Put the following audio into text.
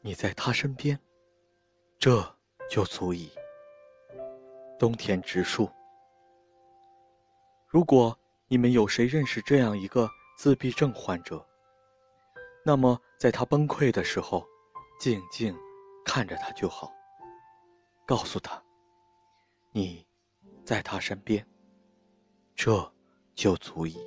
你在他身边，这就足以。冬天植树，如果你们有谁认识这样一个自闭症患者，那么在他崩溃的时候，静静看着他就好，告诉他你在他身边，这就足以。